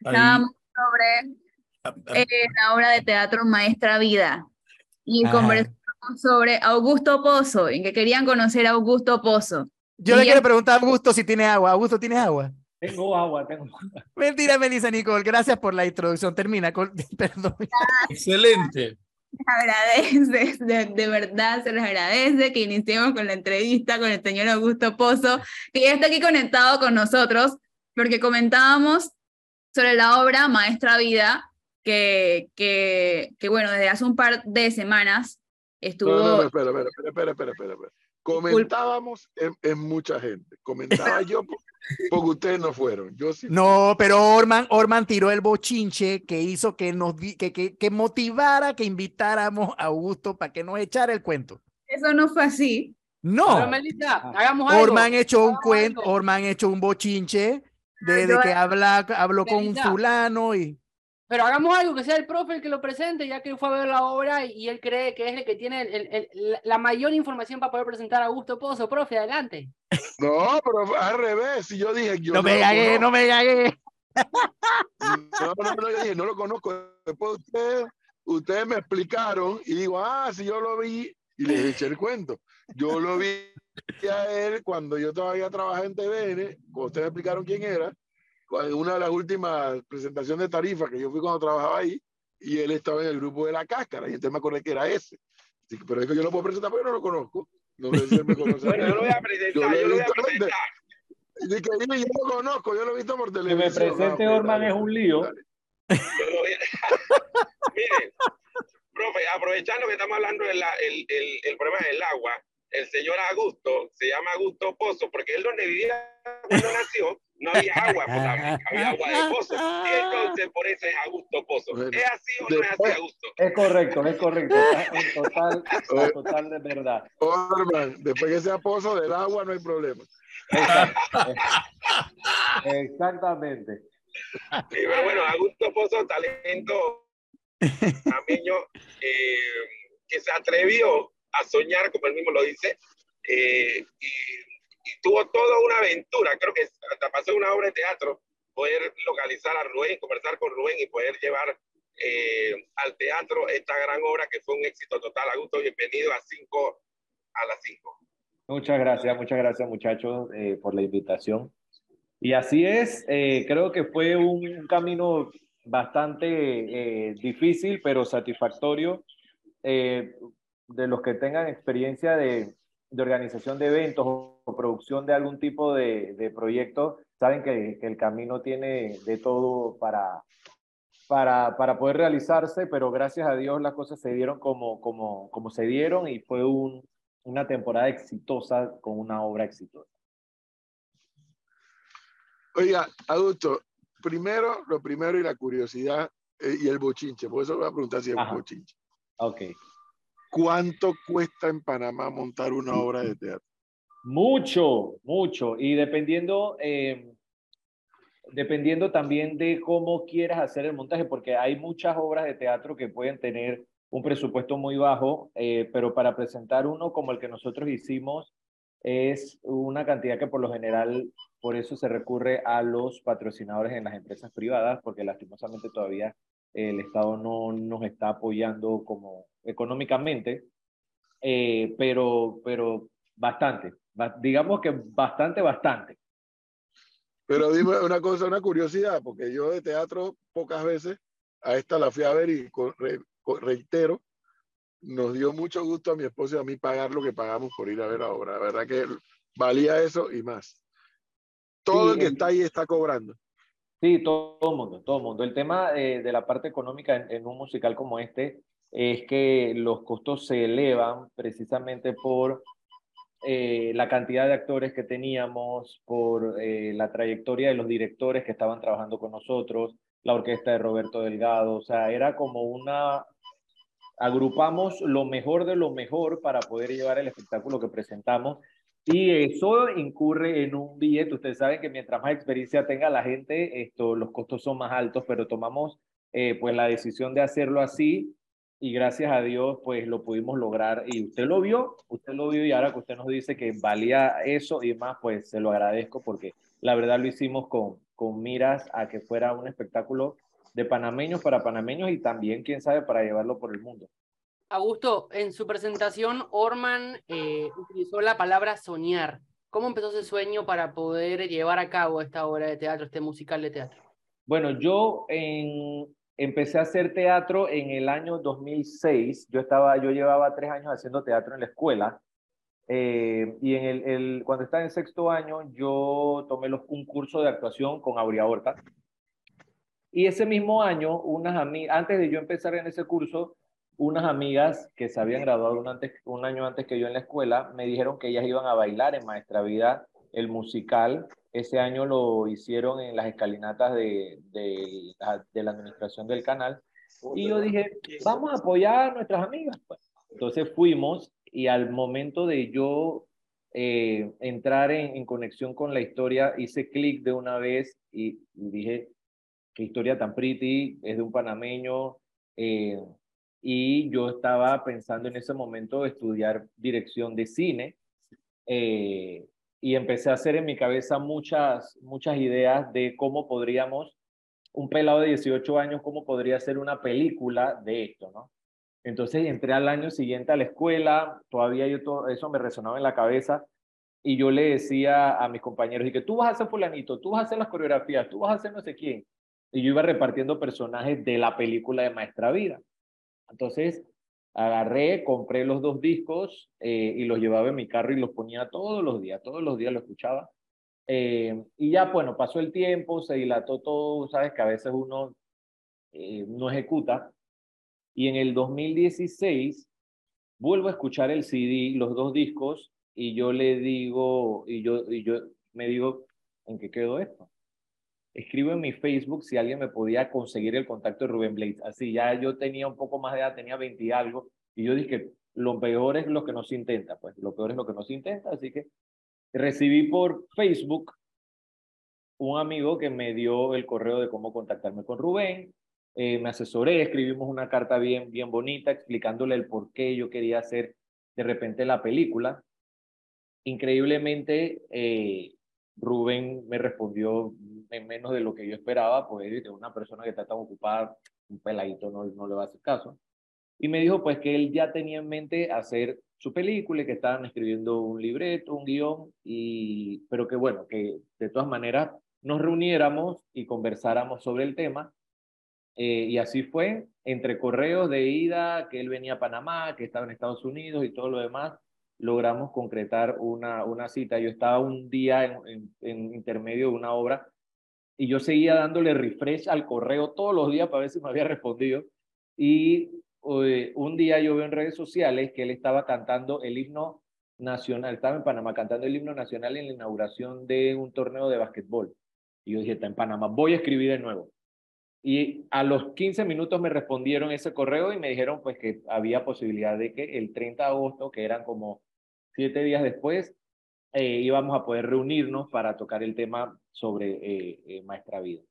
Estábamos sobre Ah, ah, eh, la obra de teatro Maestra Vida y Ajá. conversamos sobre Augusto Pozo, en que querían conocer a Augusto Pozo. Yo Y le quiero preguntar a Augusto si tiene agua. Augusto, ¿tienes agua? Tengo agua, tengo. Mentira, me dice Nicole. Gracias por la introducción. Termina con. Perdón. Excelente. agradece, de, de verdad se les agradece que iniciemos con la entrevista con el señor Augusto Pozo, que ya está aquí conectado con nosotros, porque comentábamos sobre la obra Maestra Vida, que, que, que bueno, desde hace un par de semanas estuvo... No, no, no, espera, espera, espera, espera, espera, espera, espera. Comentábamos en, en mucha gente. Comentaba yo por- porque ustedes no fueron. Yo sí. No, pero Orman, Orman tiró el bochinche que hizo que nos que, que, que motivara que invitáramos a Augusto para que nos echara el cuento. Eso no fue así. Pero No, Melissa, hagamos algo. Orman echó un cuento. Orman echó un bochinche de, de yo- que habla, habló con un fulano y Pero hagamos algo, que sea el profe el que lo presente, ya que fue a ver la obra y él cree que es el que tiene el- el- el- la- mayor información para poder presentar a Augusto Pozo. Profe, adelante. No, pero al revés. Si yo dije, yo no me conozco. no me gagué. No, no, no, yo dije, no lo conozco. Después ustedes, ustedes me explicaron y digo, ah, si yo lo vi y les eché el cuento. Yo lo vi a él cuando yo todavía trabajaba en TVN, cuando ustedes me explicaron quién era, una de las últimas presentaciones de tarifa que yo fui cuando trabajaba ahí, y él estaba en el grupo de la cáscara, y entonces me acordé que era ese. Así que- Pero es que yo lo puedo presentar porque yo no lo conozco. No sé si él me conoce. Bueno, yo lo voy a presentar, yo lo voy a visto de- presentar. Dice que dime, yo lo conozco, yo lo he visto por Que televisión. me presente Ah, ok, Orman es un lío. dale. Mire, profe, aprovechando que estamos hablando del el, el, el problema del agua, el señor Augusto se llama Augusto Pozo porque él donde vivía cuando nació no había agua potable, había agua de pozo. Y entonces por eso es Augusto Pozo. ¿Es así o no es así, Augusto? Es correcto, es correcto. Está en total, en total de verdad. Orman, después que sea pozo del agua no hay problema. Exactamente. Sí, pero bueno, Augusto Pozo, talento tameño, eh, que se atrevió a soñar, como él mismo lo dice, eh, y, y tuvo toda una aventura. Creo que hasta pasó una obra de teatro, poder localizar a Rubén, conversar con Rubén y poder llevar eh, al teatro esta gran obra que fue un éxito total. Augusto, bienvenido a 5 a las 5. Muchas gracias, muchas gracias muchachos eh, por la invitación. Y así es, eh, creo que fue un, camino bastante eh, difícil, pero satisfactorio. De los que tengan experiencia de, de organización de eventos o, o producción de algún tipo de, de proyecto, saben que, que el camino tiene de todo para, para, para poder realizarse, pero gracias a Dios las cosas se dieron como, como, como se dieron y fue un, una temporada exitosa con una obra exitosa. Oiga, Augusto, primero, lo primero y la curiosidad eh, y el bochinche, por eso voy a preguntar si es Ajá. bochinche. Ok. ¿Cuánto cuesta en Panamá montar una obra de teatro? Mucho, mucho. Y dependiendo, eh, dependiendo también de cómo quieras hacer el montaje, porque hay muchas obras de teatro que pueden tener un presupuesto muy bajo, eh, pero para presentar uno como el que nosotros hicimos es una cantidad que por lo general, por eso se recurre a los patrocinadores en las empresas privadas, porque lastimosamente todavía el Estado no nos está apoyando como económicamente, eh, pero, pero bastante, ba- digamos que bastante, bastante. Pero dime una cosa, una curiosidad, porque yo de teatro pocas veces, a esta la fui a ver y reitero, nos dio mucho gusto a mi esposo y a mí pagar lo que pagamos por ir a ver la obra. La verdad que valía eso y más. Todo Sí, el que está ahí está cobrando. Sí, todo el mundo, todo el mundo. El tema eh, de la parte económica en, en un musical como este es que los costos se elevan precisamente por eh, la cantidad de actores que teníamos, por eh, la trayectoria de los directores que estaban trabajando con nosotros, la orquesta de Roberto Delgado, o sea, era como una... Agrupamos lo mejor de lo mejor para poder llevar el espectáculo que presentamos y eso incurre en un billete. Ustedes saben que mientras más experiencia tenga la gente, esto, los costos son más altos, pero tomamos eh, pues la decisión de hacerlo así y gracias a Dios pues lo pudimos lograr y usted lo vio, usted lo vio y ahora que usted nos dice que valía eso y más, pues se lo agradezco porque la verdad lo hicimos con, con miras a que fuera un espectáculo de panameños para panameños y también, quién sabe, para llevarlo por el mundo. Augusto, en su presentación, Orman eh, utilizó la palabra soñar. ¿Cómo empezó ese sueño para poder llevar a cabo esta obra de teatro, este musical de teatro? Bueno, yo en, empecé a hacer teatro en el año 2006. Yo, estaba, yo llevaba tres años haciendo teatro en la escuela. eh, y en el, el- cuando estaba en sexto año, yo tomé los, un curso de actuación con Aurea Horta. Y ese mismo año, unas antes de yo empezar en ese curso, unas amigas que se habían graduado un, antes, un año antes que yo en la escuela, me dijeron que ellas iban a bailar en Maestra Vida el musical. Ese año lo hicieron en las escalinatas de, de, la- de la administración del canal. Y yo dije, vamos a apoyar a nuestras amigas. pues. Entonces fuimos y al momento de yo eh, entrar en, en conexión con la historia, hice clic de una vez y, y dije, qué historia tan pretty, es de un panameño. eh, y yo estaba pensando en ese momento estudiar dirección de cine. eh, y empecé a hacer en mi cabeza muchas, muchas ideas de cómo podríamos, un pelado de 18 años, cómo podría ser una película de esto, ¿no? Entonces entré al año siguiente a la escuela, todavía yo todo eso me resonaba en la cabeza y yo le decía a mis compañeros, y que tú vas a hacer fulanito, tú vas a hacer las coreografías, tú vas a hacer no sé quién. Y yo iba repartiendo personajes de la película de Maestra Vida. Entonces agarré, compré los dos discos eh, y los llevaba en mi carro y los ponía todos los días, todos los días lo escuchaba. Eh, y ya, bueno, pasó el tiempo, se dilató todo, sabes que a veces uno eh, no ejecuta. Y en el 2016 vuelvo a escuchar el CD, los dos discos, y yo le digo, y yo, y yo me digo, ¿en qué quedó esto? Escribo en mi Facebook si alguien me podía conseguir el contacto de Rubén Blades. Así ya yo tenía un poco más de edad, tenía 20 y algo, y yo dije, lo peor es lo que no se intenta, pues lo peor es lo que no se intenta, así que recibí por Facebook un amigo que me dio el correo de cómo contactarme con Rubén, eh, me asesoré, escribimos una carta bien, bien bonita explicándole el por qué yo quería hacer de repente la película. Increíblemente, eh, Rubén me respondió en menos de lo que yo esperaba, pues es una persona que está tan ocupada, un peladito no, no le va a hacer caso. Y me dijo pues que él ya tenía en mente hacer su película y que estaban escribiendo un libreto, un guion, y, pero que bueno, que de todas maneras nos reuniéramos y conversáramos sobre el tema. Eh, y así fue, entre correos de ida, que él venía a Panamá, que estaba en Estados Unidos y todo lo demás, logramos concretar una, una cita. Yo estaba un día en, en, en intermedio de una obra y yo seguía dándole refresh al correo todos los días para ver si me había respondido. Y eh, un día yo veo en redes sociales que él estaba cantando el himno nacional, estaba en Panamá cantando el himno nacional en la inauguración de un torneo de básquetbol. Y yo dije, está en Panamá, voy a escribir de nuevo. Y a los 15 minutos me respondieron ese correo y me dijeron pues que había posibilidad de que el 30 de agosto, que eran como siete días después, eh, íbamos a poder reunirnos para tocar el tema sobre eh, eh, Maestra Vida.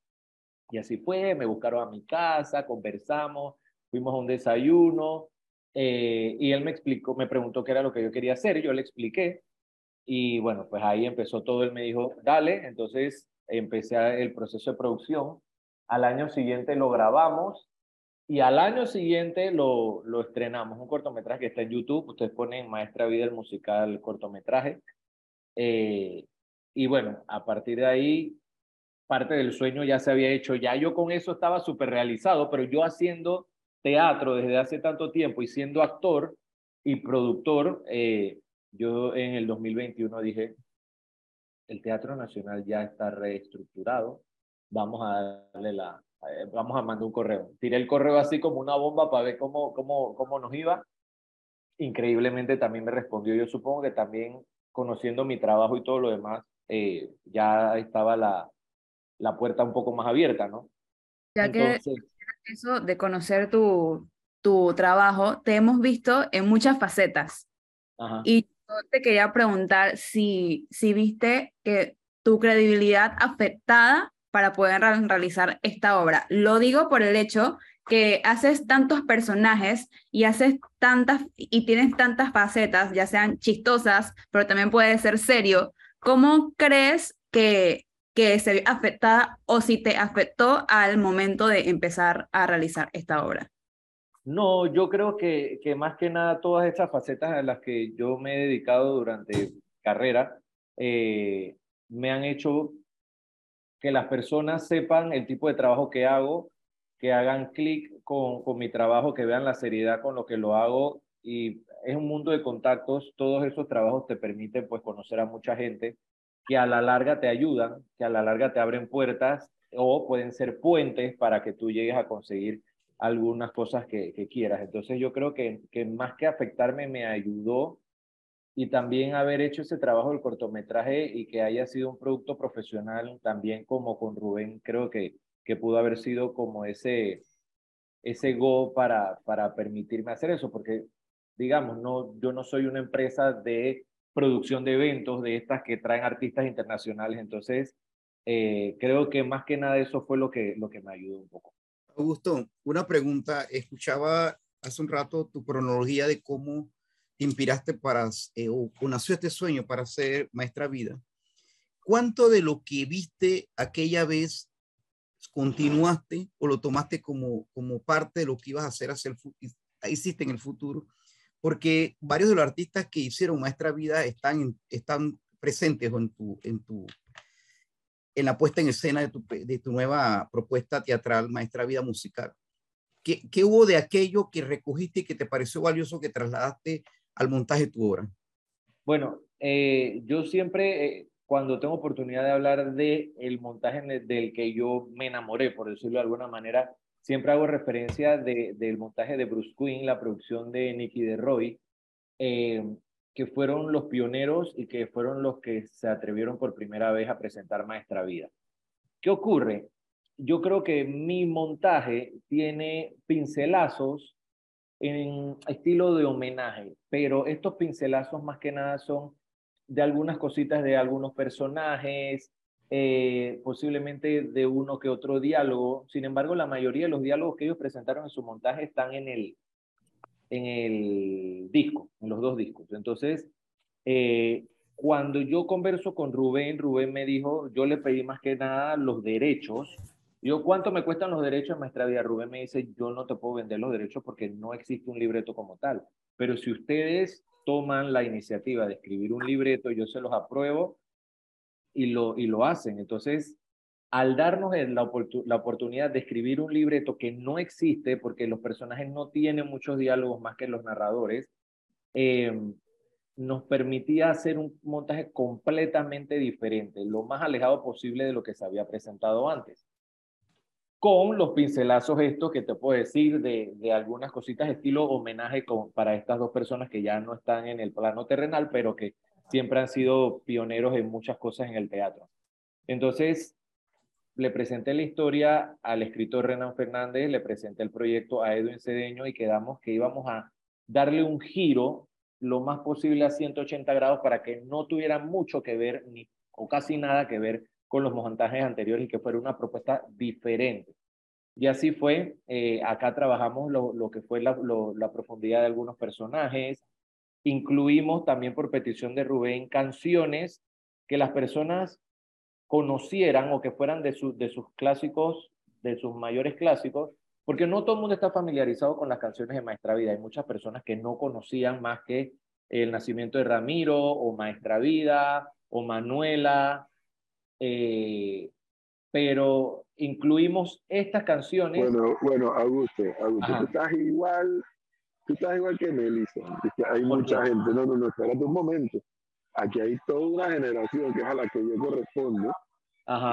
Y así fue, me buscaron a mi casa, conversamos, fuimos a un desayuno y él me explicó, me preguntó qué era lo que yo quería hacer, yo le expliqué y bueno, pues ahí empezó todo, él me dijo, dale, entonces empecé el proceso de producción, al año siguiente lo grabamos y al año siguiente lo, lo estrenamos, un cortometraje que está en YouTube, ustedes ponen Maestra Vida el musical cortometraje. Eh, y bueno, a partir de ahí, parte del sueño ya se había hecho, ya yo con eso estaba súper realizado, pero yo haciendo teatro desde hace tanto tiempo y siendo actor y productor, eh, yo en el 2021 dije, el Teatro Nacional ya está reestructurado, vamos a darle la, eh, vamos a mandar un correo. Tiré el correo así como una bomba para ver cómo, cómo, cómo nos iba. Increíblemente también me respondió, yo supongo que también conociendo mi trabajo y todo lo demás, eh, ya estaba la, la puerta un poco más abierta, ¿no? Ya Entonces, que eso de conocer tu, tu trabajo, te hemos visto en muchas facetas. Ajá. Y yo te quería preguntar si, si viste que tu credibilidad afectada para poder realizar esta obra. Lo digo por el hecho que haces tantos personajes y haces tantas y tienes tantas facetas, ya sean chistosas, pero también puede ser serio. ¿Cómo crees que, que se vio afectada o si te afectó al momento de empezar a realizar esta obra. No, yo creo que, que más que nada todas estas facetas a las que yo me he dedicado durante carrera eh, me han hecho que las personas sepan el tipo de trabajo que hago, que hagan clic con, con mi trabajo, que vean la seriedad con lo que lo hago y es un mundo de contactos, todos esos trabajos te permiten pues conocer a mucha gente que a la larga te ayudan, que a la larga te abren puertas o pueden ser puentes para que tú llegues a conseguir algunas cosas que, que quieras. Entonces yo creo que, que más que afectarme me ayudó y también haber hecho ese trabajo del cortometraje y que haya sido un producto profesional también como con Rubén, creo que, que pudo haber sido como ese, ese go para, para permitirme hacer eso, porque digamos, no, yo no soy una empresa de producción de eventos, de estas que traen artistas internacionales, entonces eh, creo que más que nada eso fue lo que, lo que me ayudó un poco. Augusto, una pregunta, escuchaba hace un rato tu cronología de cómo te inspiraste para, eh, o, nació este sueño para ser maestra vida, ¿cuánto de lo que viste aquella vez continuaste o lo tomaste como, como parte de lo que ibas a hacer, hacer hiciste en el futuro? Porque varios de los artistas que hicieron maestra vida están, están presentes en tu, en tu, en la puesta en escena de tu, de tu nueva propuesta teatral, Maestra Vida Musical. ¿Qué, ¿Qué, hubo de aquello que recogiste y que te pareció valioso que trasladaste al montaje de tu obra? Bueno, eh, yo siempre, eh, cuando tengo oportunidad de hablar el montaje del que yo me enamoré, por decirlo de alguna manera, siempre hago referencia de, del montaje de Bruce Quinn, la producción de Nicky de Roy, eh, que fueron los pioneros y que fueron los que se atrevieron por primera vez a presentar Maestra Vida. ¿Qué ocurre? Yo creo que mi montaje tiene pincelazos en estilo de homenaje, pero estos pincelazos más que nada son de algunas cositas de algunos personajes, eh, posiblemente de uno que otro diálogo. Sin embargo, la mayoría de los diálogos que ellos presentaron en su montaje están en el, en el disco, en los dos discos. Entonces, eh, cuando yo converso con Rubén, Rubén me dijo, yo le pedí más que nada los derechos yo, ¿cuánto me cuestan los derechos de Maestra Vida? Rubén me dice, yo no te puedo vender los derechos porque no existe un libreto como tal. Pero si ustedes toman la iniciativa de escribir un libreto, yo se los apruebo y lo, y lo hacen. Entonces, al darnos la, la oportunidad de escribir un libreto que no existe, porque los personajes no tienen muchos diálogos más que los narradores, eh, nos permitía hacer un montaje completamente diferente, lo más alejado posible de lo que se había presentado antes con los pincelazos estos que te puedo decir de, de algunas cositas estilo homenaje para estas dos personas que ya no están en el plano terrenal, pero que siempre han sido pioneros en muchas cosas en el teatro. Entonces, le presenté la historia al escritor Renan Fernández, le presenté el proyecto a Edwin Cedeño y quedamos que íbamos a darle un giro lo más posible a 180 grados para que no tuviera mucho que ver ni o casi nada que ver con los montajes anteriores y que fuera una propuesta diferente. Y así fue, eh, acá trabajamos lo, lo que fue la, la, profundidad de algunos personajes, incluimos también por petición de Rubén canciones que las personas conocieran o que fueran de, su, de sus clásicos, de sus mayores clásicos, porque no todo el mundo está familiarizado con las canciones de Maestra Vida. Hay muchas personas que no conocían más que El nacimiento de Ramiro o Maestra Vida o Manuela eh, pero incluimos estas canciones. Bueno, bueno, Augusto, Augusto, tú estás igual, tú estás igual que Melissa. Hay mucha gente. No, no, no, espérate un momento. Aquí hay toda una generación que es a la que yo correspondo,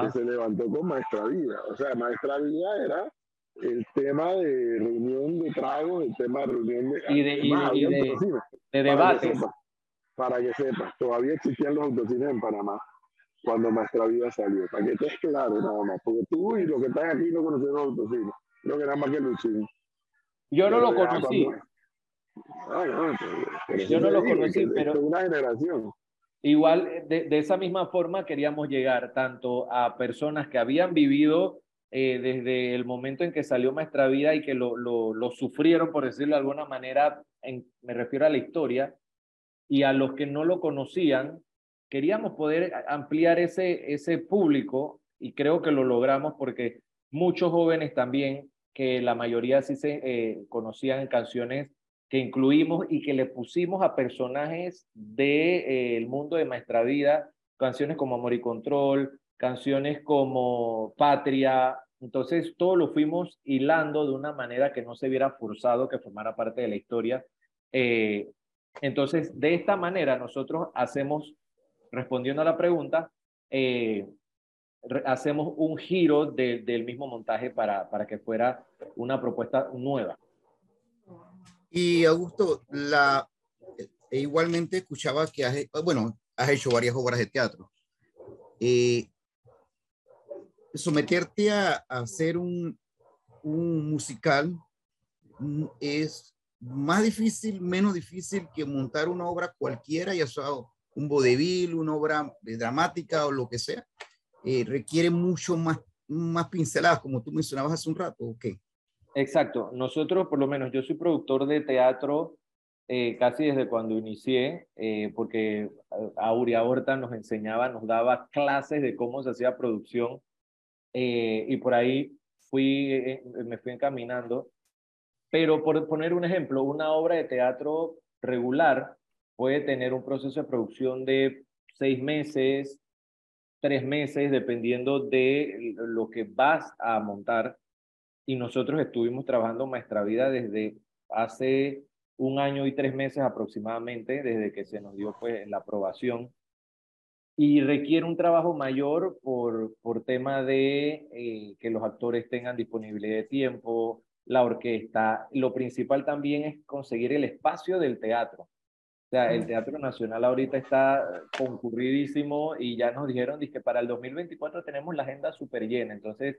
que se levantó con Maestra Vida. O sea, Maestra Vida era el tema de reunión de tragos, el tema de reunión de... Y de, y de, de, debates. Para que sepas, todavía existían los autocines en Panamá cuando Maestra Vida salió, para que estés claro nada más, porque tú y los que están aquí no conocen los autocinos, creo que era más que Luchín. Yo no lo conocí. Yo no lo conocí, pero... una generación. Igual, de, de, esa misma forma queríamos llegar tanto a personas que habían vivido eh, desde el momento en que salió Maestra Vida y que lo, lo, lo sufrieron, por decirlo de alguna manera, en, me refiero a la historia, y a los que no lo conocían, queríamos poder ampliar ese, ese público y creo que lo logramos porque muchos jóvenes también, que la mayoría sí se eh, conocían canciones que incluimos y que le pusimos a personajes del de, eh, mundo de Maestra Vida, canciones como Amor y Control, canciones como Patria. Entonces, todo lo fuimos hilando de una manera que no se viera forzado que formara parte de la historia. Eh, entonces, de esta manera, nosotros hacemos, respondiendo a la pregunta, eh, hacemos un giro de, del mismo montaje para, para que fuera una propuesta nueva. Y Augusto, la, e igualmente escuchaba que has, bueno, has hecho varias obras de teatro. Eh, someterte a, hacer un, un musical mm, es más difícil, menos difícil que montar una obra cualquiera, ya sea un vodevil, una obra dramática o lo que sea. Eh, requiere mucho más, más pinceladas, como tú mencionabas hace un rato, ¿o qué? Exacto. Nosotros, por lo menos, yo soy productor de teatro eh, casi desde cuando inicié, eh, porque Aurea Horta nos enseñaba, nos daba clases de cómo se hacía producción eh, y por ahí fui, eh, me fui encaminando. Pero por poner un ejemplo, una obra de teatro regular puede tener un proceso de producción de seis meses, tres meses, dependiendo de lo que vas a montar y nosotros estuvimos trabajando Maestra Vida desde hace un año y tres meses aproximadamente, desde que se nos dio pues, la aprobación. Y requiere un trabajo mayor por, por tema de eh, que los actores tengan disponibilidad de tiempo, la orquesta. Lo principal también es conseguir el espacio del teatro. Sea, el Teatro Nacional ahorita está concurridísimo y ya nos dijeron que para el 2024 tenemos la agenda súper llena. Entonces,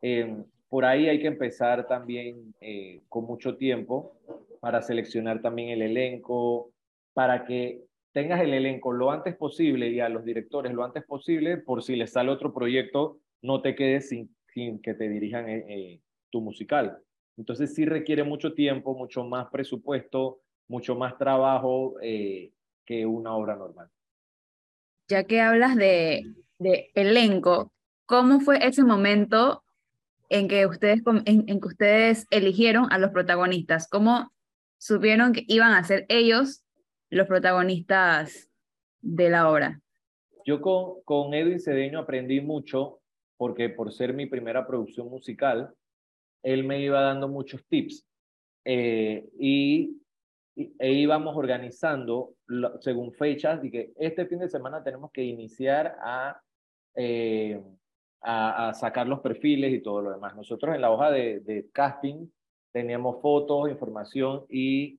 eh, por ahí hay que empezar también eh, con mucho tiempo para seleccionar también el elenco, para que tengas el elenco lo antes posible y a los directores lo antes posible, por si les sale otro proyecto, no te quedes sin, sin que te dirijan eh, eh, tu musical. Entonces sí requiere mucho tiempo, mucho más presupuesto, mucho más trabajo que una obra normal. Ya que hablas de, de elenco, ¿cómo fue ese momento en que ustedes, en, en, que ustedes eligieron a los protagonistas? ¿Cómo supieron que iban a ser ellos los protagonistas de la obra? Yo con, con Edwin Cedeño aprendí mucho porque por ser mi primera producción musical, él me iba dando muchos tips eh, y, e íbamos organizando según fechas y que este fin de semana tenemos que iniciar a eh, a, sacar los perfiles y todo lo demás. Nosotros en la hoja de, de casting teníamos fotos, información y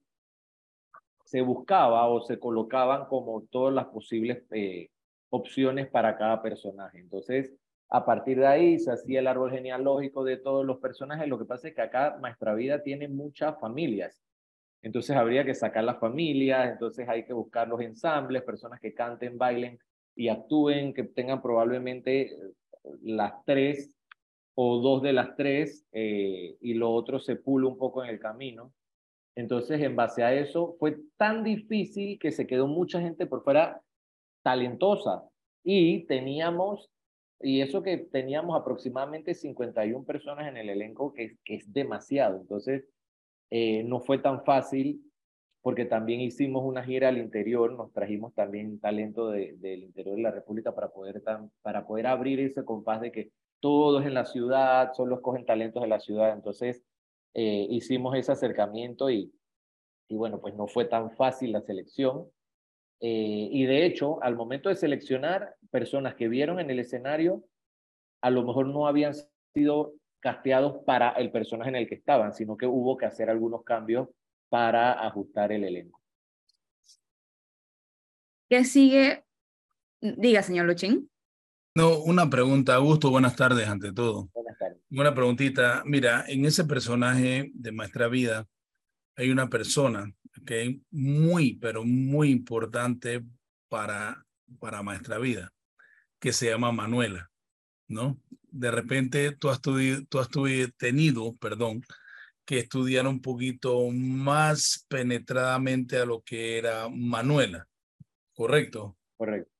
se buscaba o se colocaban como todas las posibles eh, opciones para cada personaje. Entonces, a partir de ahí se hacía el árbol genealógico de todos los personajes. Lo que pasa es que acá Maestra Vida tiene muchas familias. Entonces habría que sacar las familias, entonces hay que buscar los ensambles, personas que canten, bailen y actúen, que tengan probablemente las tres o dos de las tres eh, y lo otro se pula un poco en el camino. Entonces, en base a eso, fue tan difícil que se quedó mucha gente por fuera talentosa y teníamos, y eso que teníamos aproximadamente 51 personas en el elenco, que, que es demasiado. Entonces, eh, no fue tan fácil porque también hicimos una gira al interior, nos trajimos también talento de, del interior de la República para poder, para poder abrir ese compás de que todos en la ciudad, solo escogen talentos de la ciudad. Entonces, eh, hicimos ese acercamiento y, y bueno, pues no fue tan fácil la selección. Eh, y de hecho, al momento de seleccionar personas que vieron en el escenario, a lo mejor no habían sido casteados para el personaje en el que estaban, sino que hubo que hacer algunos cambios para ajustar el elenco. ¿Qué sigue? Diga, señor Luchín. No, una pregunta, Augusto, buenas tardes ante todo. Buenas tardes. Una preguntita, mira, en ese personaje de Maestra Vida hay una persona que es muy, pero muy importante para, para Maestra Vida, que se llama Manuela, ¿no? De repente tú has, tú has tenido, perdón, que estudiara un poquito más penetradamente a lo que era Manuela, ¿correcto? Correcto.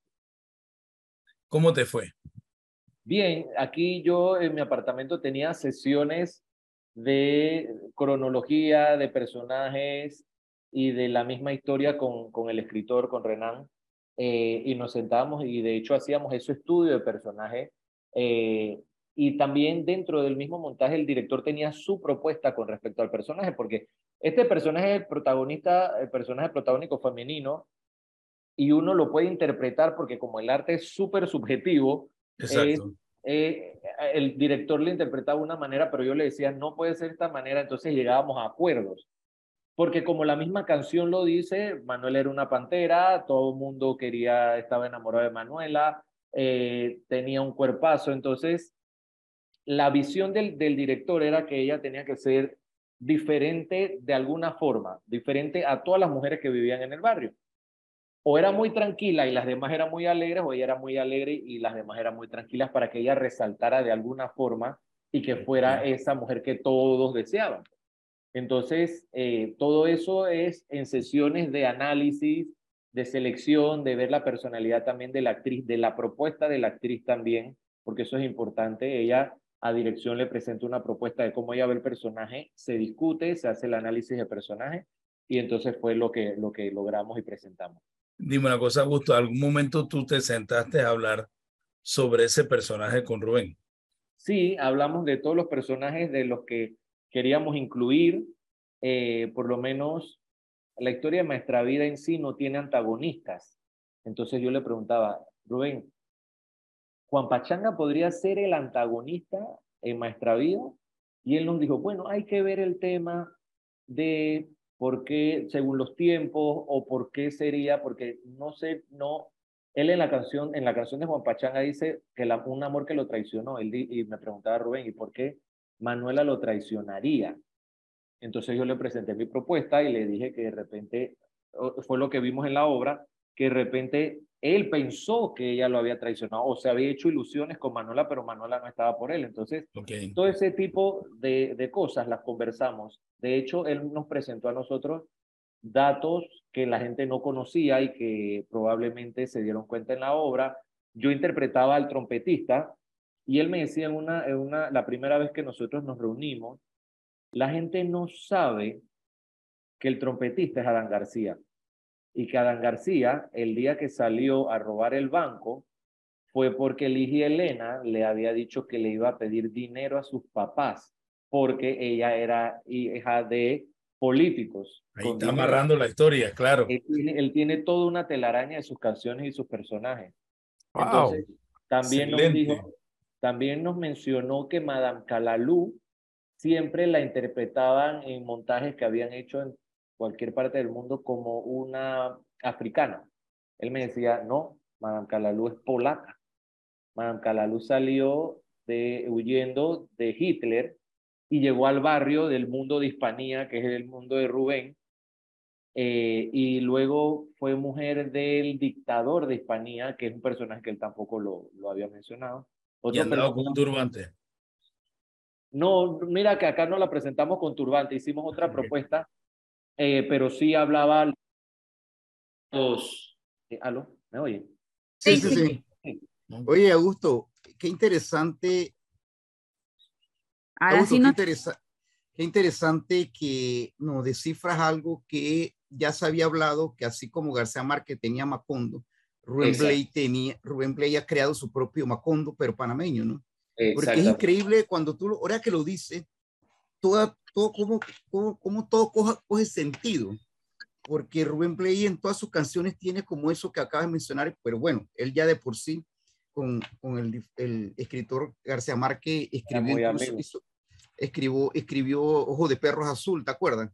¿Cómo te fue? Bien, aquí yo en mi apartamento tenía sesiones de cronología de personajes y de la misma historia con, con el escritor, con Renan, eh, y nos sentábamos y de hecho hacíamos ese estudio de personaje. Eh, y también dentro del mismo montaje el director tenía su propuesta con respecto al personaje, porque este personaje es el protagonista, el personaje protagónico femenino, y uno lo puede interpretar porque como el arte es súper subjetivo, eh, el director le interpretaba una manera, pero yo le decía, no puede ser de esta manera, entonces llegábamos a acuerdos. Porque como la misma canción lo dice, Manuel era una pantera, todo el mundo quería, estaba enamorado de Manuela, eh, tenía un cuerpazo, entonces la visión del, del director era que ella tenía que ser diferente de alguna forma, diferente a todas las mujeres que vivían en el barrio. O era muy tranquila y las demás eran muy alegres, o ella era muy alegre y las demás eran muy tranquilas para que ella resaltara de alguna forma y que fuera esa mujer que todos deseaban. Entonces, eh, todo eso es en sesiones de análisis, de selección, de ver la personalidad también de la actriz, de la propuesta de la actriz también, porque eso es importante. Ella a dirección le presenta una propuesta de cómo ella ve el personaje, se discute, se hace el análisis de personaje y entonces fue lo que, lo que logramos y presentamos. Dime una cosa, Augusto, ¿algún momento tú te sentaste a hablar sobre ese personaje con Rubén? Sí, hablamos de todos los personajes de los que queríamos incluir, eh, por lo menos la historia de Maestra Vida en sí no tiene antagonistas. Entonces yo le preguntaba, Rubén, ¿Juan Pachanga podría ser el antagonista en Maestra Vida? Y él nos dijo, bueno, hay que ver el tema de por qué, según los tiempos, o por qué sería, porque no sé, no, él en la canción, en la canción de Juan Pachanga dice que un amor que lo traicionó, él, y me preguntaba Rubén, ¿y por qué Manuela lo traicionaría? Entonces yo le presenté mi propuesta y le dije que de repente, fue lo que vimos en la obra, que de repente él pensó que ella lo había traicionado o se había hecho ilusiones con Manuela, pero Manuela no estaba por él. Entonces, Ok. todo ese tipo de, de cosas las conversamos. De hecho, él nos presentó a nosotros datos que la gente no conocía y que probablemente se dieron cuenta en la obra. Yo interpretaba al trompetista y él me decía en una, en una, la primera vez que nosotros nos reunimos, la gente no sabe que el trompetista es Adán García y que Adán García, el día que salió a robar el banco, fue porque Ligia Elena le había dicho que le iba a pedir dinero a sus papás, porque ella era hija de políticos. Ahí está dinero. amarrando la historia, claro. Él tiene, él tiene toda una telaraña de sus canciones y sus personajes. Wow. Entonces, también nos dijo, también nos mencionó que Madame Calalú siempre la interpretaban en montajes que habían hecho en cualquier parte del mundo como una africana. Él me decía, no, Madame Calalú es polaca. Madame Calalú salió de, huyendo de Hitler y llegó al barrio del mundo de Hispanía, que es el mundo de Rubén, eh, y luego fue mujer del dictador de Hispanía, que es un personaje que él tampoco lo, lo había mencionado. Y Otro andaba con un turbante. No, mira que acá no la presentamos con turbante, hicimos otra Ok. propuesta, eh, pero sí hablaba los... eh, ¿Aló? ¿Me oyen? Sí, Sí, sí, sí. sí. Oye, Augusto, qué interesante, Ahora Augusto, sí qué, no. interesa- qué interesante que nos descifras algo que ya se había hablado, que así como García Márquez tenía Macondo, Rubén. Blay tenía, Rubén Blay ha creado su propio Macondo, pero panameño, ¿no? Porque es increíble cuando tú, ahora que lo dices, toda, todo, como, como, como todo coja- coge sentido. Porque Rubén Blay en todas sus canciones tiene como eso que acabas de mencionar, pero bueno, él ya de por sí, con, con el, el escritor García Márquez, escribió, hizo- escribió, escribió Ojo de Perros Azul, ¿te acuerdas?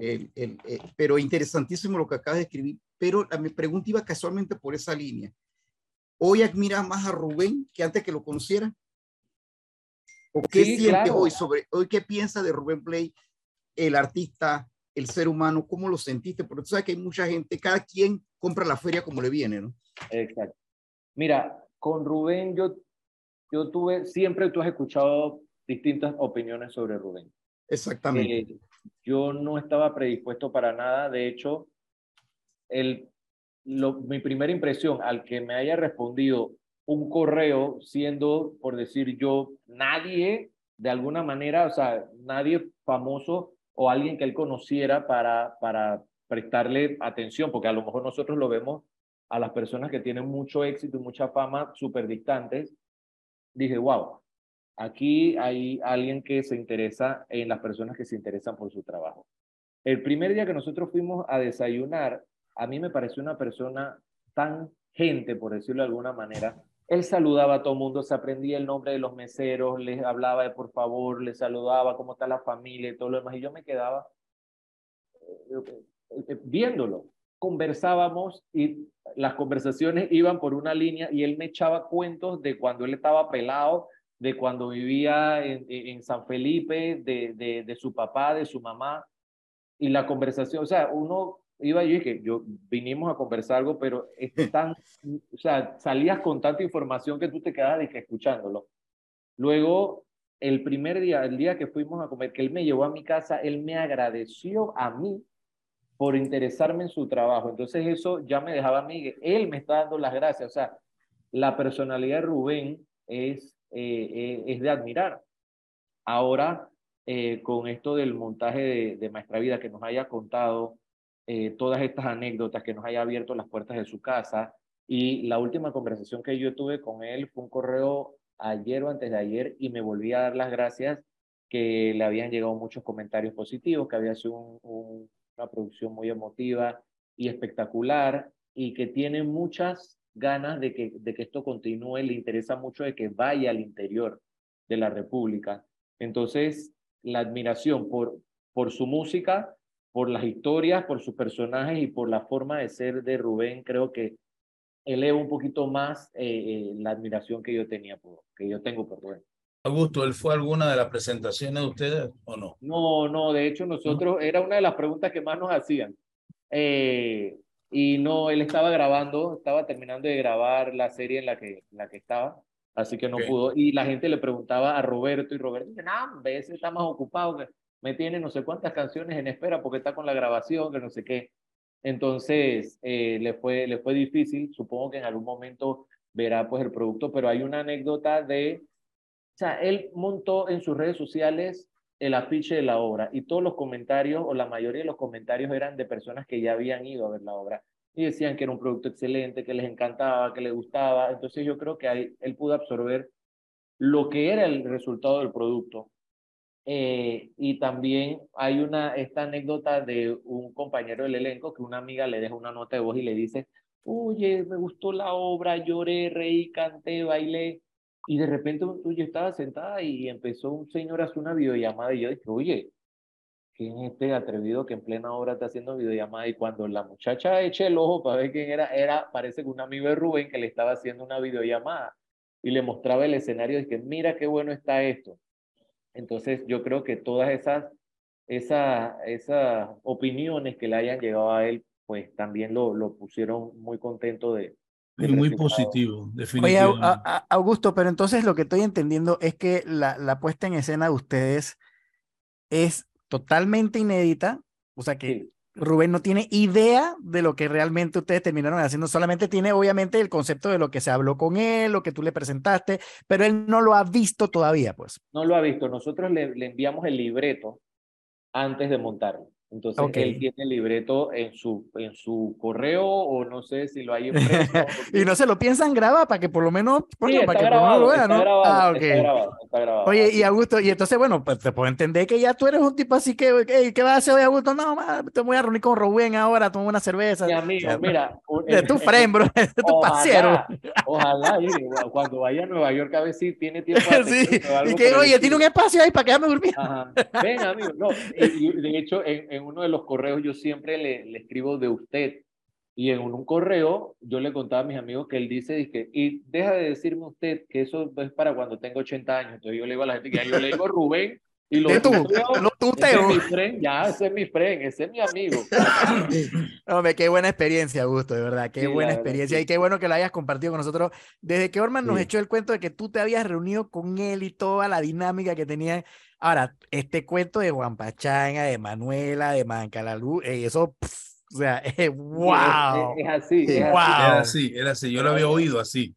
El- eh, pero interesantísimo lo que acabas de escribir. Pero la, mi pregunta iba casualmente por esa línea. ¿Hoy admiras más a Rubén que antes que lo conociera? ¿O qué Sí, sientes claro. hoy sobre, hoy qué piensas de Rubén Blay, el artista, el ser humano? ¿Cómo lo sentiste? Porque tú sabes que hay mucha gente, cada quien compra la feria como le viene, ¿no? Exacto. Mira, con Rubén yo, yo tuve, siempre tú has escuchado distintas opiniones sobre Rubén. Exactamente. Eh, yo no estaba predispuesto para nada. De hecho, el, lo, mi primera impresión al que me haya respondido un correo siendo, por decir yo, nadie de alguna manera, o sea, nadie famoso o alguien que él conociera para, para prestarle atención, porque a lo mejor nosotros lo vemos a las personas que tienen mucho éxito y mucha fama súper distantes. Dije, wow, aquí hay alguien que se interesa en las personas que se interesan por su trabajo. El primer día que nosotros fuimos a desayunar, a mí me pareció una persona tan gente, por decirlo de alguna manera. Él saludaba a todo el mundo, se aprendía el nombre de los meseros, les hablaba de por favor, les saludaba, cómo está la familia y todo lo demás. Y yo me quedaba eh, eh, viéndolo. Conversábamos y las conversaciones iban por una línea y él me echaba cuentos de cuando él estaba pelado, de cuando vivía en, San Felipe, de, de, de su papá, de su mamá. Y la conversación, o sea, uno iba yo y que yo vinimos a conversar algo, pero es tan, o sea, salías con tanta información que tú te quedabas de que escuchándolo. Luego, el primer día, el día que fuimos a comer, que él me llevó a mi casa, él me agradeció a mí por interesarme en su trabajo. Entonces eso ya me dejaba a mí, él me está dando las gracias. O sea, la personalidad de Rubén es, eh, eh, es de admirar. Ahora, eh, con esto del montaje de, de Maestra Vida que nos haya contado, eh, todas estas anécdotas, que nos haya abierto las puertas de su casa. Y la última conversación que yo tuve con él fue un correo ayer o antes de ayer y me volví a dar las gracias que le habían llegado muchos comentarios positivos, que había sido una producción muy emotiva y espectacular y que tiene muchas ganas de que, de que esto continúe, le interesa mucho de que vaya al interior de la República. Entonces, la admiración por, por su música, por las historias, por sus personajes y por la forma de ser de Rubén, creo que eleva un poquito más eh, eh, la admiración que yo tenía, por, que yo tengo por Rubén. Augusto, ¿él fue a alguna de las presentaciones de ustedes o no? No, no, de hecho nosotros, era una de las preguntas que más nos hacían. Eh, y no, él estaba grabando, estaba terminando de grabar la serie en la que, en la que estaba, así que no Ok. pudo. Y la gente le preguntaba a Roberto y Roberto dice, no, hombre, ese está más ocupado, que me tiene no sé cuántas canciones en espera porque está con la grabación, que no sé qué. Entonces, eh, le, fue, le fue difícil, supongo que en algún momento verá pues el producto, pero hay una anécdota de, o sea, él montó en sus redes sociales el afiche de la obra y todos los comentarios o la mayoría de los comentarios eran de personas que ya habían ido a ver la obra y decían que era un producto excelente, que les encantaba, que les gustaba. Entonces yo creo que él pudo absorber lo que era el resultado del producto. Eh, y también hay una, esta anécdota de un compañero del elenco que una amiga le deja una nota de voz y le dice, oye, me gustó la obra, lloré, reí, canté, bailé. Y de repente yo estaba sentada y empezó un señor a hacer una videollamada y yo dije, oye, ¿quién es este atrevido que en plena obra está haciendo videollamada? Y cuando la muchacha echa el ojo para ver quién era, era, parece que un amigo de Rubén que le estaba haciendo una videollamada y le mostraba el escenario y que mira qué bueno está esto. Entonces yo creo que todas esas, esas, esas opiniones que le hayan llegado a él, pues también lo, lo pusieron muy contento de... Del muy positivo, Oye, definitivamente. a- a- Augusto, pero entonces lo que estoy entendiendo es que la, la puesta en escena de ustedes es totalmente inédita, o sea que Sí. Rubén no tiene idea de lo que realmente ustedes terminaron haciendo, solamente tiene obviamente el concepto de lo que se habló con él, lo que tú le presentaste, pero él no lo ha visto todavía, pues. No lo ha visto. Nosotros le, le enviamos el libreto antes de montarlo. Entonces él tiene el libreto en su, en su correo o no sé si lo hay impreso. Y no se lo piensan grabar para que por lo menos, coño, para que por lo menos lo vean, ¿no? grabado, Ah, está ok. grabado, está grabado. Oye, y Augusto, y entonces, bueno, pues te puedo entender que ya tú eres un tipo así que, "Ey, ¿qué vas a hacer hoy, Augusto? No, ma, te voy a reunir con Rubén ahora, tomo una cerveza. Mi O amigo, sea, mira. De tu en- friend, bro, de tu parciero. Ojalá, y cuando vaya a Nueva York a ver si tiene tiempo Sí, algo y que, oye, tiene un espacio ahí para quedarme durmiendo. Ajá. Ven, amigo. No, y- y de hecho, en, en uno de los correos yo siempre le, escribo de usted. Y en un, correo yo le contaba a mis amigos que él dice, dizque, y deja de decirme usted que eso es para cuando tengo 80 años. Entonces yo le digo a la gente que yo le digo Rubén y lo De tú, tuteo, lo ese tuteo. es mi friend, ya, ese es mi friend, ese es mi amigo. Hombre, qué buena experiencia, Augusto, de verdad, qué Sí, buena verdad, experiencia sí. y qué bueno que lo hayas compartido con nosotros. Desde que Orman nos echó el cuento de que tú te habías reunido con él y toda la dinámica que tenían. Ahora, este cuento de Juan Pachanga, de Manuela, de Mancalalú, eh, eso, o sea, eh, Sí, es- wow. Es, es así, es así. Wow. Era así, era así. Yo lo había oído así.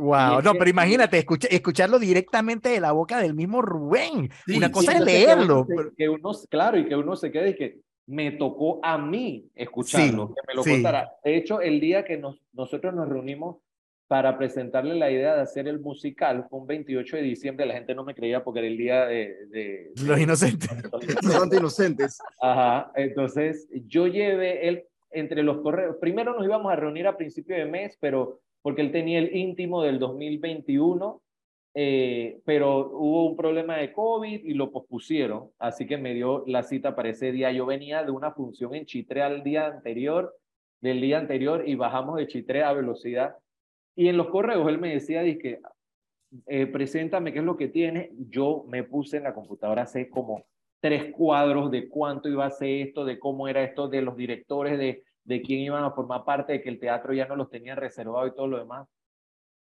Wow, no, que- pero imagínate, escucha- escucharlo directamente de la boca del mismo Rubén. Sí, Una sí, cosa es entonces que uno leerlo. que uno, claro, y que uno se quede y que me tocó a mí escucharlo, Sí, que me lo sí. contara. De hecho, el día que nos, nosotros nos reunimos para presentarle la idea de hacer el musical, fue un 28 de diciembre, la gente no me creía porque era el día de... de- Los de- inocentes. Bastante inocentes. Ajá, entonces yo llevé él entre los correos. Primero nos íbamos a reunir a principio de mes, pero porque él tenía el íntimo del 2021, eh, pero hubo un problema de COVID y lo pospusieron, así que me dio la cita para ese día. Yo venía de una función en Chitré al día anterior, del día anterior, y bajamos de Chitré a velocidad. Y en los correos él me decía, dizque, eh, preséntame qué es lo que tienes. Yo me puse en la computadora hace como tres cuadros de cuánto iba a ser esto, de cómo era esto, de los directores, de, de quién iban a formar parte, de que el teatro ya no los tenían reservado y todo lo demás.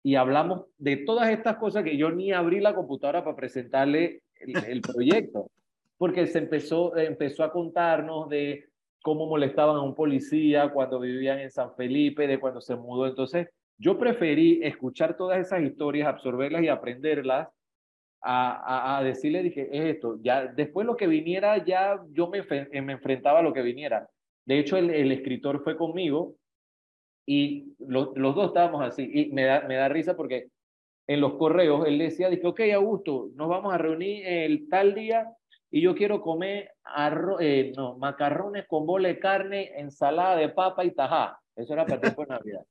Y hablamos de todas estas cosas que yo ni abrí la computadora para presentarle el, el proyecto, porque se empezó, empezó a contarnos de cómo molestaban a un policía cuando vivían en San Felipe, de cuando se mudó. Entonces, yo preferí escuchar todas esas historias, absorberlas y aprenderlas, a, a, a decirle, dije, es esto, ya después lo que viniera, ya yo me, me enfrentaba a lo que viniera. De hecho, el, escritor fue conmigo y lo- los dos estábamos así. Y me da, me da risa porque en los correos él decía, dije, ok, Augusto, nos vamos a reunir el tal día y yo quiero comer arro- eh, no, macarrones con bola de carne, ensalada de papa y tajá. Eso era para tiempo de Navidad.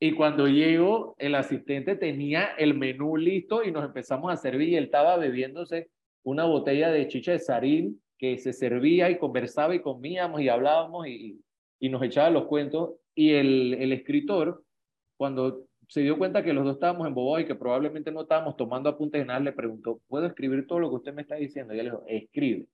Y cuando llego, el asistente tenía el menú listo y nos empezamos a servir y él estaba bebiéndose una botella de chicha de sarín que se servía y conversaba y comíamos y hablábamos y, y nos echaba los cuentos. Y el, el escritor, cuando se dio cuenta que los dos estábamos embobados y que probablemente no estábamos tomando apuntes de nada, le preguntó, ¿puedo escribir todo lo que usted me está diciendo? Y él dijo, escribe.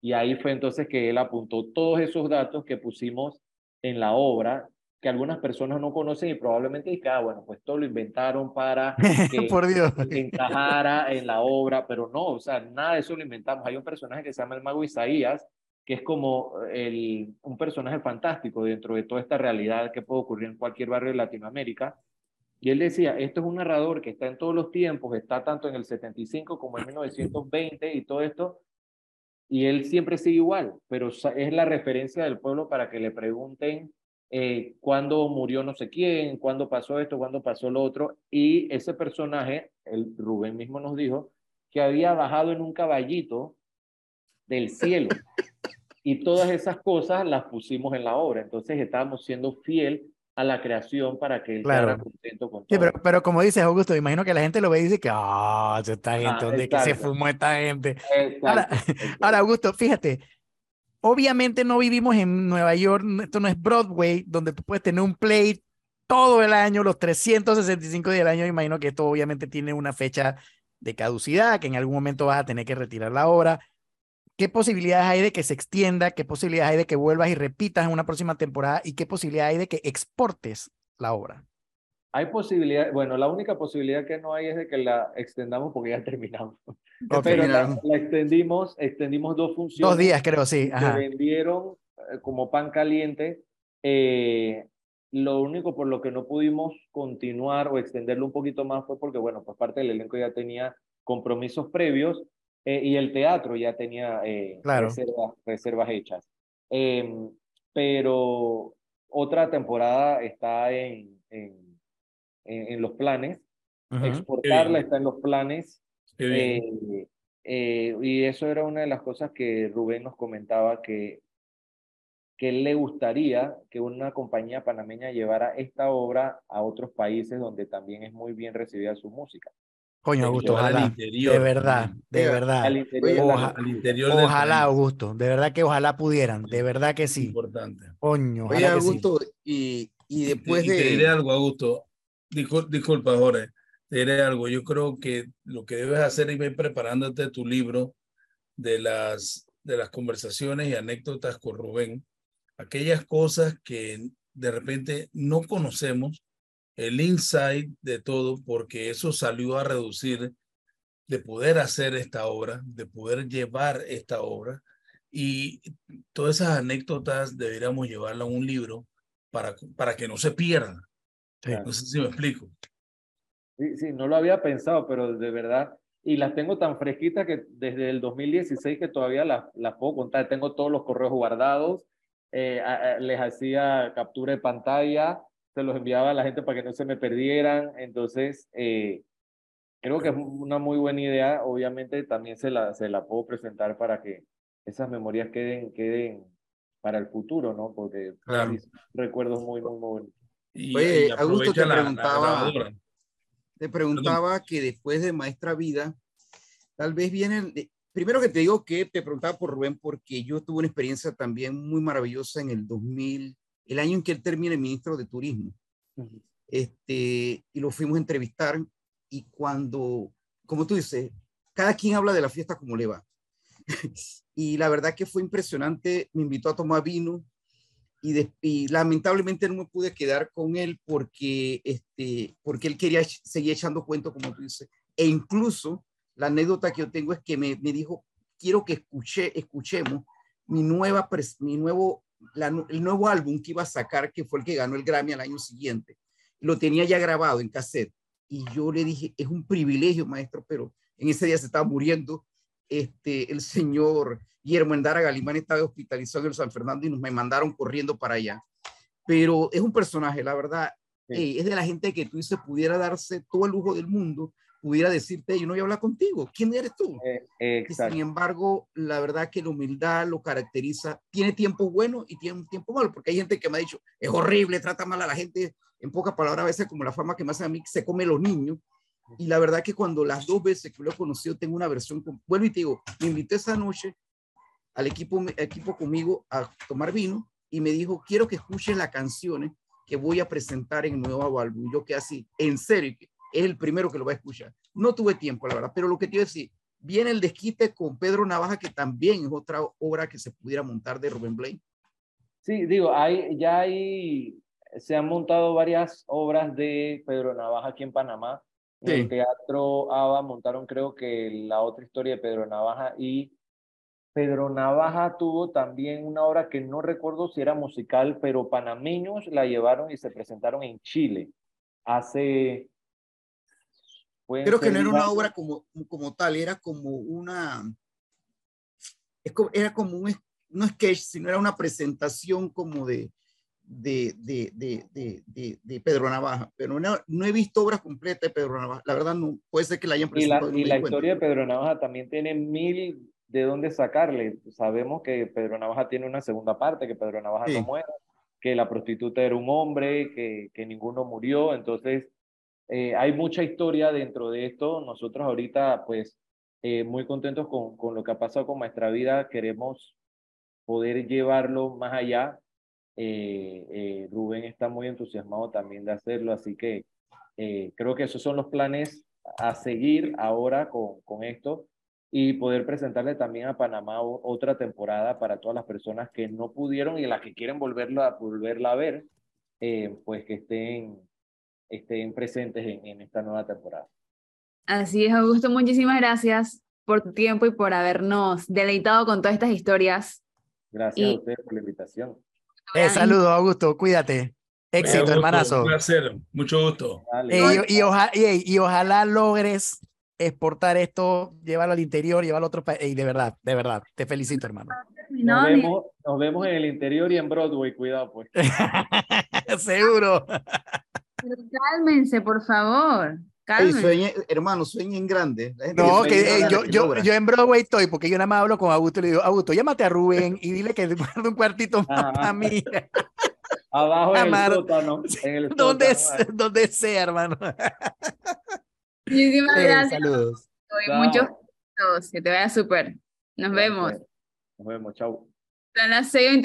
Y ahí fue entonces que él apuntó todos esos datos que pusimos en la obra, que algunas personas no conocen y probablemente digan, ah, bueno, pues todo lo inventaron para que Por Dios. encajara en la obra, pero no, o sea, nada de eso lo inventamos. Hay un personaje que se llama el mago Isaías, que es como el, un personaje fantástico dentro de toda esta realidad que puede ocurrir en cualquier barrio de Latinoamérica. Y él decía, esto es un narrador que está en todos los tiempos, está tanto en el 75 como en 1920 y todo esto, y él siempre sigue igual, pero es la referencia del pueblo para que le pregunten eh, cuándo murió no sé quién, cuándo pasó esto, cuándo pasó lo otro, y ese personaje, el Rubén mismo nos dijo, que había bajado en un caballito del cielo. Y todas esas cosas las pusimos en la obra. Entonces estábamos siendo fiel a la creación para que él Claro. contento con Sí, todo. pero, pero como dices, Augusto, imagino que la gente lo ve y dice que, ah, esta gente, ¿dónde que se fumó esta gente? Exacto, Ahora, exacto. ahora, Augusto, fíjate, obviamente no vivimos en Nueva York, esto no es Broadway, donde tú puedes tener un play todo el año, los 365 días del año, imagino que esto obviamente tiene una fecha de caducidad, que en algún momento vas a tener que retirar la obra. ¿Qué posibilidades hay de que se extienda? ¿Qué posibilidades hay de que vuelvas y repitas en una próxima temporada? ¿Y qué posibilidades hay de que exportes la obra? Hay posibilidad, bueno, la única posibilidad que no hay es de que la extendamos porque ya terminamos. Pero la, la extendimos, extendimos dos funciones. Dos días, creo, sí. se Ajá. vendieron eh, como pan caliente. Eh, lo único por lo que no pudimos continuar o extenderlo un poquito más fue porque, bueno, pues parte del elenco ya tenía compromisos previos eh, y el teatro ya tenía eh, Claro. reservas, reservas hechas. Em, pero otra temporada está en, en, en, en los planes. Ujú. Exportarla está en los planes. Eh, eh, y eso era una de las cosas que Rubén nos comentaba, que, que él le gustaría que una compañía panameña llevara esta obra a otros países donde también es muy bien recibida su música. Coño, que Augusto, ojalá. interior De verdad, de verdad. Al interior oye, de la oja- República. Al interior del Ojalá. Augusto. De verdad que ojalá pudieran. De verdad que sí. Importante. Coño, Oye, ojalá que sí. Augusto, y, y después y, y te diré de... algo, Augusto. Discul- disculpa, Jorge. Diré algo. Yo creo que lo que debes hacer es ir preparándote tu libro de las, de las conversaciones y anécdotas con Rubén. Aquellas cosas que de repente no conocemos, el insight de todo, porque eso salió a reducir de poder hacer esta obra, de poder llevar esta obra. Y todas esas anécdotas deberíamos llevarla a un libro para, para que no se pierda. Sí. No sé si me explico. Sí, sí, no lo había pensado, pero de verdad, y las tengo tan fresquitas que desde el 2016 que todavía las, las puedo contar. Tengo todos los correos guardados, eh, a- a- les hacía captura de pantalla, se los enviaba a la gente para que no se me perdieran. Entonces, eh, creo que es una muy buena idea. Obviamente también se la, se la puedo presentar para que esas memorias queden, queden para el futuro, ¿no? Porque Claro. recuerdos muy, muy, muy bonitos. Y, Oye, y Augusto, te aprovecha la- la preguntaba-. Te preguntaba que después de Maestra Vida, tal vez viene, el- primero que te digo que te preguntaba por Rubén porque yo tuve una experiencia también muy maravillosa en el 2000, el año en que él termina el ministro de Turismo. Este, y lo fuimos a entrevistar y cuando, como tú dices, cada quien habla de la fiesta como le va. y la verdad que fue impresionante, me invitó a tomar vino y, lamentablemente no me pude quedar con él porque, este, porque él quería seguir echando cuentos, como tú dices. E incluso la anécdota que yo tengo es que me, me dijo, quiero que escuche, escuchemos mi, nueva, mi nuevo, el nuevo álbum que iba a sacar, que fue el que ganó el Grammy al año siguiente. Lo tenía ya grabado en cassette. Y yo le dije, es un privilegio, maestro, pero en ese día se estaba muriendo este, el señor Guillermo Endara Galimán estaba hospitalizado en el San Fernando y nos me mandaron corriendo para allá. Pero es un personaje, la verdad, Sí. es de la gente que tú dices pudiera darse todo el lujo del mundo, pudiera decirte, yo no voy a hablar contigo, ¿quién eres tú? Eh, Y sin embargo, la verdad que la humildad lo caracteriza, tiene tiempo bueno y tiene un tiempo malo, porque hay gente que me ha dicho, es horrible, trata mal a la gente, en pocas palabras, a veces como la fama que me hace a mí, se come los niños. Y la verdad que cuando las dos veces que lo he conocido tengo una versión, con- vuelvo y te digo, me invitó esa noche al equipo, equipo conmigo a tomar vino y me dijo, quiero que escuches las canciones que voy a presentar en nuevo álbum. Yo que así, en serio, es el primero que lo va a escuchar. No tuve tiempo, la verdad, pero lo que te iba a decir, viene el desquite con Pedro Navaja, que también es otra obra que se pudiera montar de Rubén Blake. Sí, digo, hay, ya hay, se han montado varias obras de Pedro Navaja aquí en Panamá. En Sí. el Teatro ABA montaron creo que la otra historia de Pedro Navaja y Pedro Navaja tuvo también una obra que no recuerdo si era musical, pero panameños la llevaron y se presentaron en Chile hace... Creo que no era 10 una obra como, como tal, era como una, es como, era como un, no sketch, sino era una presentación como de, de, de, de, de, Pedro Navaja, pero no, no he visto obras completas de Pedro Navaja, la verdad no, puede ser que la hayan Y la, presentado. y la historia de Pedro Navaja también tiene mil de dónde sacarle. Sabemos que Pedro Navaja tiene una segunda parte, que Pedro Navaja Sí. no muere, que la prostituta era un hombre, que, que ninguno murió. Entonces, eh, hay mucha historia dentro de esto. Nosotros ahorita, pues, eh, muy contentos con, con lo que ha pasado con Maestra Vida. Queremos poder llevarlo más allá. Eh, eh, Rubén está muy entusiasmado también de hacerlo, así que eh, creo que esos son los planes a seguir ahora con, con esto y poder presentarle también a Panamá otra temporada para todas las personas que no pudieron y las que quieren volverla, volverla a ver, pues que estén, estén presentes en, en esta nueva temporada. Así es, Augusto, muchísimas gracias por tu tiempo y por habernos deleitado con todas estas historias. Gracias Y- a ustedes por la invitación. Eh, saludos, Augusto, cuídate. Éxito, Augusto, hermanazo. Un placer, mucho gusto. Eh, y, y oja- y- y ojalá logres exportar esto, llevarlo al interior, llevarlo a otro país. Y de verdad, de verdad, te felicito, hermano. No, nos, vemos, nos vemos en el interior y en Broadway, cuidado pues. Seguro. pero cálmense, por favor. Ey, Cálmense. sueñe, hermano, sueñen grande. No, que en eh, grande, yo, en Broadway estoy, porque yo nada más hablo con Augusto y le digo, Augusto, llámate a Rubén y dile que guarde un cuartito más para mí, Abajo en Amar. el sótano. Donde, donde sea, hermano. Muchísimas Eh, gracias. saludos. Muchos besos, que te vaya súper. Nos vemos. Nos vemos, chao. Son las 6:20.